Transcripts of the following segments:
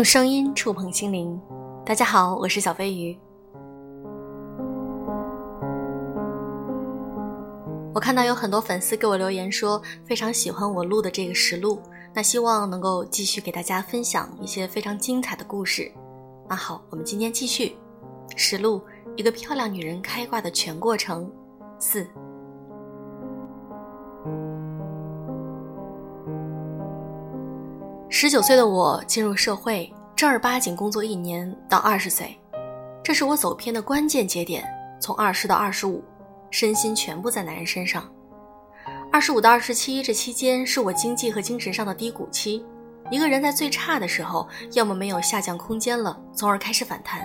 用声音触碰心灵。大家好，我是小飞鱼。我看到有很多粉丝给我留言说非常喜欢我录的这个实录，那希望能够继续给大家分享一些非常精彩的故事。那好，我们今天继续实录一个漂亮女人开挂的全过程四。十九岁的我进入社会，正儿八经工作一年到二十岁，这是我走偏的关键节点。从二十到二十五，身心全部在男人身上。二十五到二十七这期间是我经济和精神上的低谷期。一个人在最差的时候，要么没有下降空间了，从而开始反弹；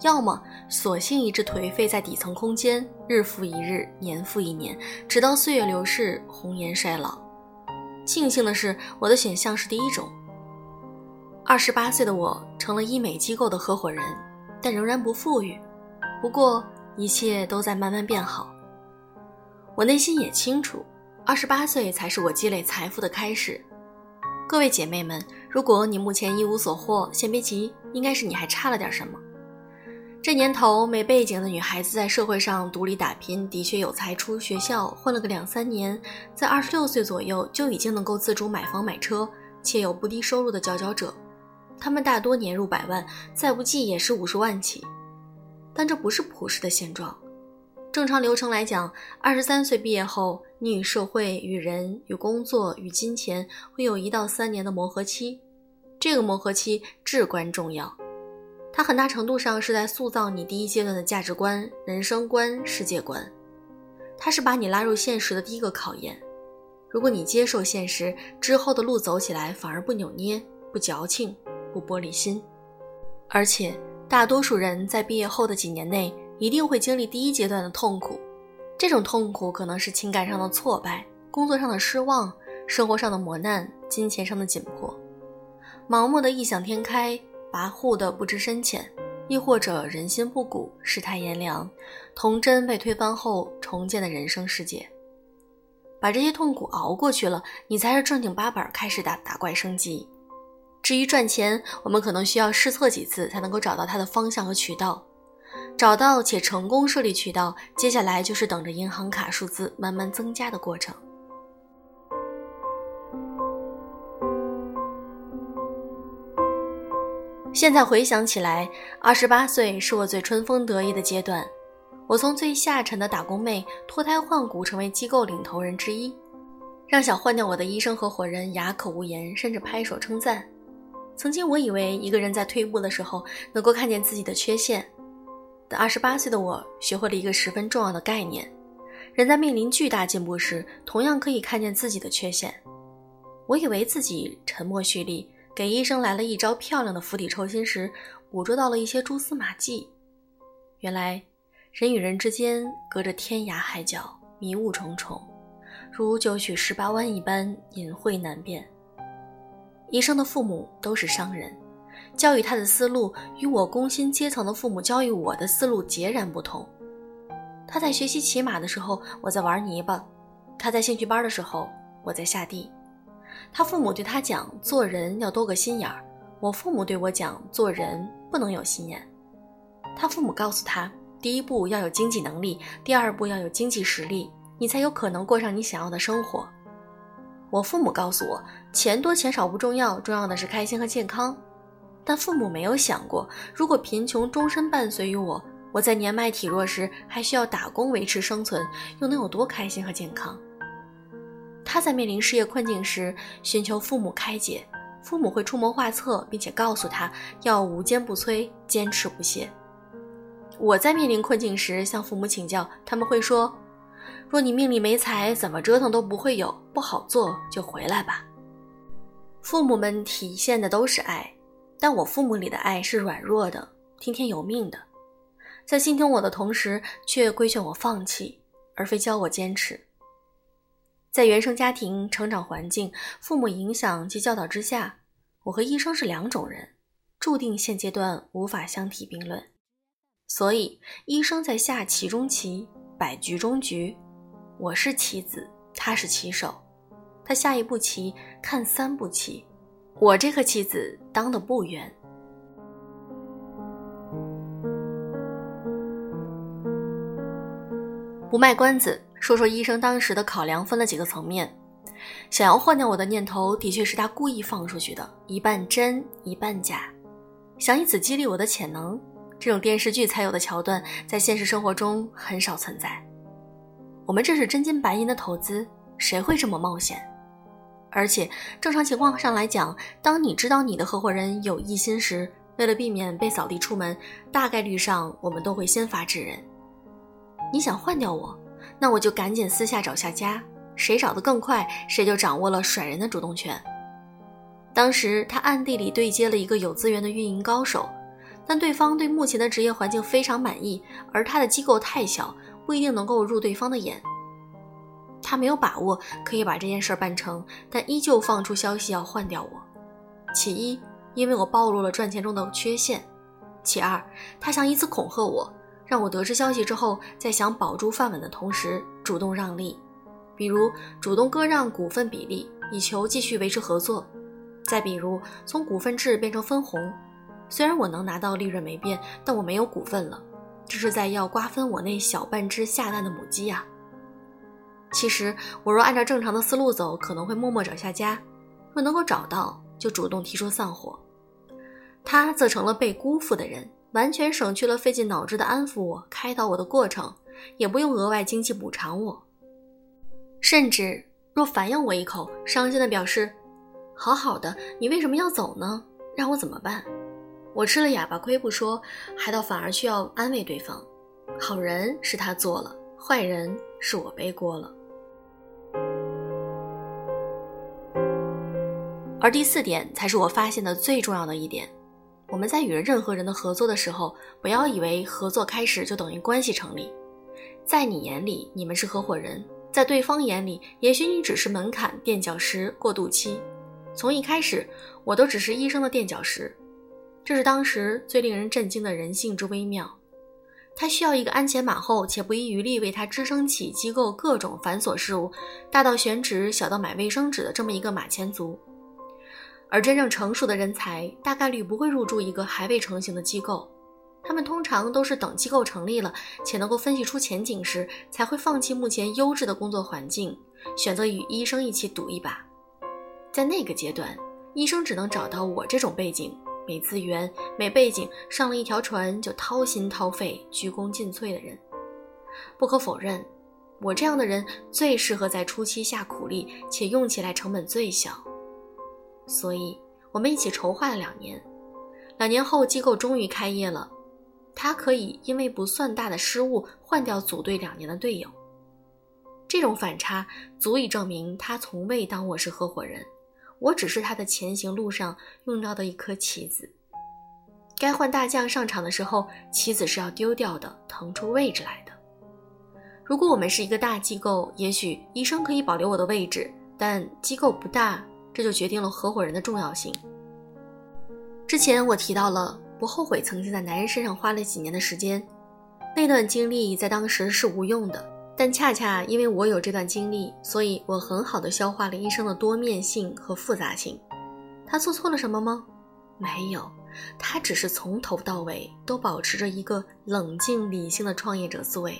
要么索性一直颓废在底层空间，日复一日，年复一年，直到岁月流逝，红颜衰老。庆幸的是，我的选项是第一种。二十八岁的我成了医美机构的合伙人，但仍然不富裕。不过一切都在慢慢变好。我内心也清楚，二十八岁才是我积累财富的开始。各位姐妹们，如果你目前一无所获，先别急，应该是你还差了点什么。这年头，没背景的女孩子在社会上独立打拼，的确有才出学校混了个两三年，在二十六岁左右就已经能够自主买房买车，且有不低收入的佼佼者。他们大多年入百万，再不济也是五十万起，但这不是普世的现状。正常流程来讲，二十三岁毕业后，你与社会、与人、与工作、与金钱会有一到三年的磨合期。这个磨合期至关重要，它很大程度上是在塑造你第一阶段的价值观、人生观、世界观。它是把你拉入现实的第一个考验。如果你接受现实，之后的路走起来反而不扭捏、不矫情。不玻璃心，而且大多数人在毕业后的几年内一定会经历第一阶段的痛苦。这种痛苦可能是情感上的挫败、工作上的失望、生活上的磨难、金钱上的紧迫，盲目的异想天开、跋扈的不知深浅，亦或者人心不古、世态炎凉、童真被推翻后重建的人生世界。把这些痛苦熬过去了，你才是正经八百开始打打怪升级。至于赚钱，我们可能需要试错几次才能够找到它的方向和渠道，找到且成功设立渠道，接下来就是等着银行卡数字慢慢增加的过程。现在回想起来，二十八岁是我最春风得意的阶段，我从最下沉的打工妹脱胎换骨，成为机构领头人之一，让想换掉我的医生合伙人哑口无言，甚至拍手称赞。曾经我以为一个人在退步的时候能够看见自己的缺陷，但二十八岁的我学会了一个十分重要的概念：人在面临巨大进步时，同样可以看见自己的缺陷。我以为自己沉默蓄力，给医生来了一招漂亮的釜底抽薪时，捕捉到了一些蛛丝马迹。原来，人与人之间隔着天涯海角，迷雾重重，如九曲十八弯一般隐晦难辨。医生的父母都是商人，教育他的思路与我工薪阶层的父母教育我的思路截然不同。他在学习骑马的时候，我在玩泥巴；他在兴趣班的时候，我在下地。他父母对他讲做人要多个心眼儿，我父母对我讲做人不能有心眼。他父母告诉他，第一步要有经济能力，第二步要有经济实力，你才有可能过上你想要的生活。我父母告诉我，钱多钱少不重要，重要的是开心和健康。但父母没有想过，如果贫穷终身伴随于我，我在年迈体弱时还需要打工维持生存，又能有多开心和健康？他在面临事业困境时寻求父母开解，父母会出谋划策，并且告诉他要无坚不摧，坚持不懈。我在面临困境时向父母请教，他们会说。若你命里没财，怎么折腾都不会有。不好做就回来吧。父母们体现的都是爱，但我父母里的爱是软弱的，听天由命的，在心疼我的同时，却规劝我放弃，而非教我坚持。在原生家庭成长环境、父母影响及教导之下，我和医生是两种人，注定现阶段无法相提并论。所以，医生在下棋中棋，百局中局我是棋子他是棋手。他下一步棋看三步棋我这个棋子当的不冤不卖关子说说医生当时的考量分了几个层面。想要换掉我的念头的确是他故意放出去的一半真一半假。想以此激励我的潜能这种电视剧才有的桥段，在现实生活中很少存在。我们这是真金白银的投资，谁会这么冒险？而且正常情况上来讲，当你知道你的合伙人有异心时，为了避免被扫地出门，大概率上我们都会先发制人。你想换掉我，那我就赶紧私下找下家。谁找得更快，谁就掌握了甩人的主动权。当时他暗地里对接了一个有资源的运营高手，但对方对目前的职业环境非常满意，而他的机构太小，不一定能够入对方的眼。他没有把握可以把这件事办成，但依旧放出消息要换掉我。其一，因为我暴露了赚钱中的缺陷；其二，他想以此恐吓我，让我得知消息之后，在想保住饭碗的同时主动让利。比如主动割让股份比例，以求继续维持合作；再比如从股份制变成分红，虽然我能拿到利润没变，但我没有股份了，这是在要瓜分我那小半只下蛋的母鸡呀。其实我若按照正常的思路走，可能会默默找下家；若能够找到，就主动提出散伙。他则成了被辜负的人，完全省去了费尽脑汁的安抚我、开导我的过程，也不用额外经济补偿我。甚至若反咬我一口，伤心的表示：“好好的，你为什么要走呢？让我怎么办？”我吃了哑巴亏不说，还倒反而需要安慰对方。好人是他做了，坏人是我背锅了。而第四点才是我发现的最重要的一点：我们在与任何人的合作的时候，不要以为合作开始就等于关系成立。在你眼里，你们是合伙人。在对方眼里，也许你只是门槛垫脚石、过渡期。从一开始，我都只是医生的垫脚石。这是当时最令人震惊的人性之微妙。他需要一个鞍前马后且不遗余力为他支撑起机构各种繁琐事务，大到选址，小到买卫生纸的这么一个马前卒。而真正成熟的人才，大概率不会入驻一个还未成型的机构。他们通常都是等机构成立了且能够分析出前景时，才会放弃目前优质的工作环境，选择与医生一起赌一把。在那个阶段，医生只能找到我这种背景、没资源、没背景，上了一条船就掏心掏肺、鞠躬尽瘁的人。不可否认，我这样的人最适合在初期下苦力，且用起来成本最小。所以，我们一起筹划了两年。两年后，机构终于开业了。他可以因为不算大的失误换掉组队两年的队友，这种反差足以证明他从未当我是合伙人，我只是他的前行路上用到的一颗棋子。该换大将上场的时候，棋子是要丢掉的，腾出位置来的。如果我们是一个大机构，也许医生可以保留我的位置，但机构不大，这就决定了合伙人的重要性。之前我提到了。不后悔曾经在男人身上花了几年的时间，那段经历在当时是无用的，但恰恰因为我有这段经历，所以我很好的消化了医生的多面性和复杂性。他做错了什么吗？没有，他只是从头到尾都保持着一个冷静理性的创业者思维。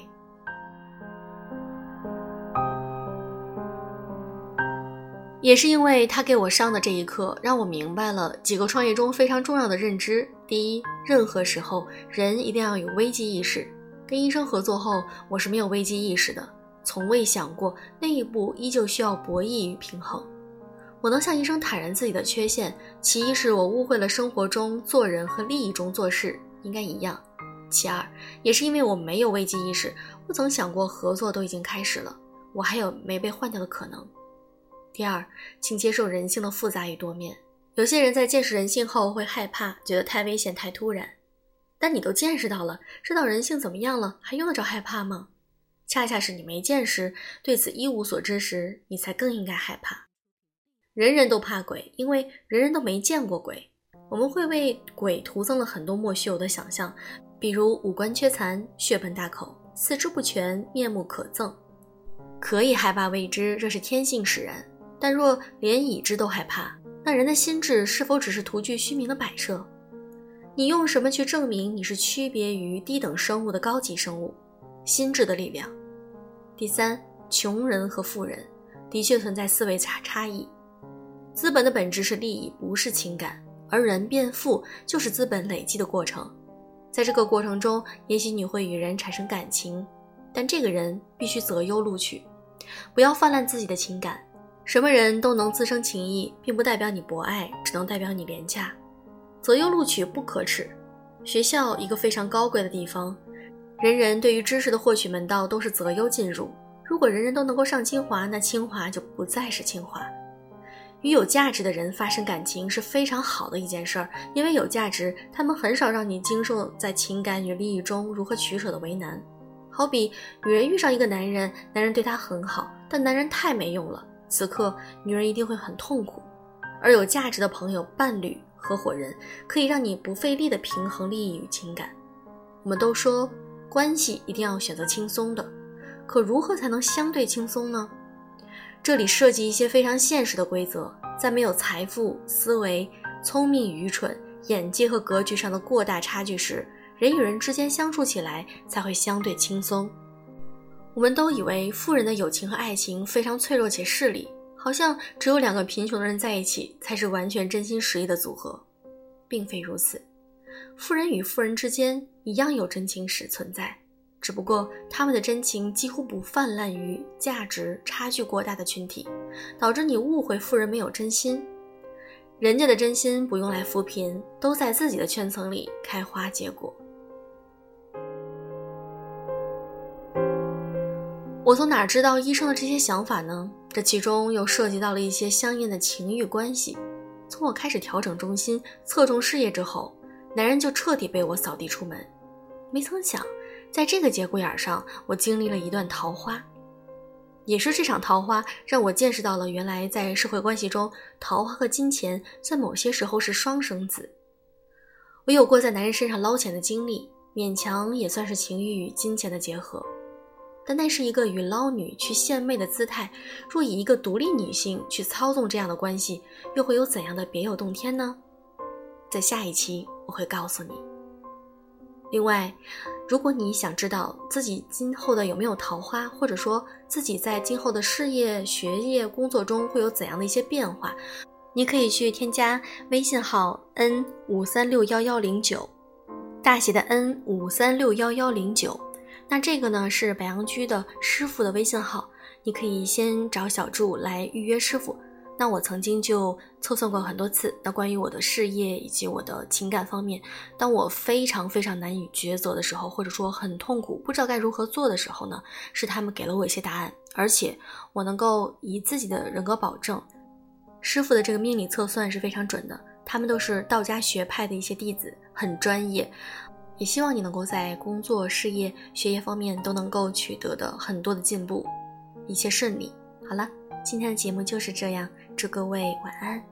也是因为他给我上的这一课，让我明白了几个创业中非常重要的认知。第一，任何时候人一定要有危机意识。跟医生合作后，我是没有危机意识的，从未想过那一步依旧需要博弈与平衡。我能向医生坦然自己的缺陷，其一是我误会了生活中做人和利益中做事应该一样；其二，也是因为我没有危机意识，不曾想过合作都已经开始了，我还有没被换掉的可能。第二，请接受人性的复杂与多面。有些人在见识人性后会害怕，觉得太危险、太突然。但你都见识到了，知道人性怎么样了，还用得着害怕吗？恰恰是你没见识，对此一无所知时，你才更应该害怕。人人都怕鬼，因为人人都没见过鬼。我们会为鬼徒增了很多莫须有的想象，比如五官缺残、血盆大口、四肢不全、面目可憎。可以害怕未知，这是天性使然。但若连已知都害怕，那人的心智是否只是徒具虚名的摆设？你用什么去证明你是区别于低等生物的高级生物？心智的力量。第三，穷人和富人的确存在思维差差异。资本的本质是利益，不是情感，而人变富就是资本累积的过程。在这个过程中，也许你会与人产生感情，但这个人必须择优录取，不要泛滥自己的情感。什么人都能滋生情谊，并不代表你博爱，只能代表你廉价。择优录取不可耻。学校一个非常高贵的地方，人人对于知识的获取门道都是择优进入。如果人人都能够上清华，那清华就不再是清华。与有价值的人发生感情是非常好的一件事儿，因为有价值，他们很少让你经受在情感与利益中如何取舍的为难。好比女人遇上一个男人，男人对她很好，但男人太没用了，此刻女人一定会很痛苦。而有价值的朋友、伴侣、合伙人，可以让你不费力的平衡利益与情感。我们都说关系一定要选择轻松的，可如何才能相对轻松呢？这里涉及一些非常现实的规则，在没有财富、思维、聪明、愚蠢、眼界和格局上的过大差距时，人与人之间相处起来才会相对轻松。我们都以为富人的友情和爱情非常脆弱且势利，好像只有两个贫穷的人在一起才是完全真心实意的组合，并非如此。富人与富人之间一样有真情实存在。只不过他们的真情几乎不泛滥于价值差距过大的群体，导致你误会富人没有真心。人家的真心不用来扶贫，都在自己的圈层里开花结果。我从哪知道医生的这些想法呢？这其中又涉及到了一些相应的情欲关系。从我开始调整重心，侧重事业之后，男人就彻底被我扫地出门。没曾想。在这个节骨眼上，我经历了一段桃花，也是这场桃花让我见识到了原来在社会关系中，桃花和金钱在某些时候是双生子。我有过在男人身上捞钱的经历，勉强也算是情欲与金钱的结合，但那是一个与捞女去献媚的姿态。若以一个独立女性去操纵这样的关系，又会有怎样的别有洞天呢？在下一期我会告诉你。另外，如果你想知道自己今后的有没有桃花，或者说自己在今后的事业、学业、工作中会有怎样的一些变化，你可以去添加微信号 n 五三六幺幺零九，大写的 N 五三六幺幺零九。那这个呢是白羊居的师傅的微信号，你可以先找小祝来预约师傅。那我曾经就测算过很多次。那关于我的事业以及我的情感方面，当我非常非常难以抉择的时候，或者说很痛苦，不知道该如何做的时候呢，是他们给了我一些答案，而且我能够以自己的人格保证，师傅的这个命理测算是非常准的。他们都是道家学派的一些弟子，很专业。也希望你能够在工作、事业、学业方面都能够取得的很多的进步，一切顺利。好了，今天的节目就是这样。祝各位晚安。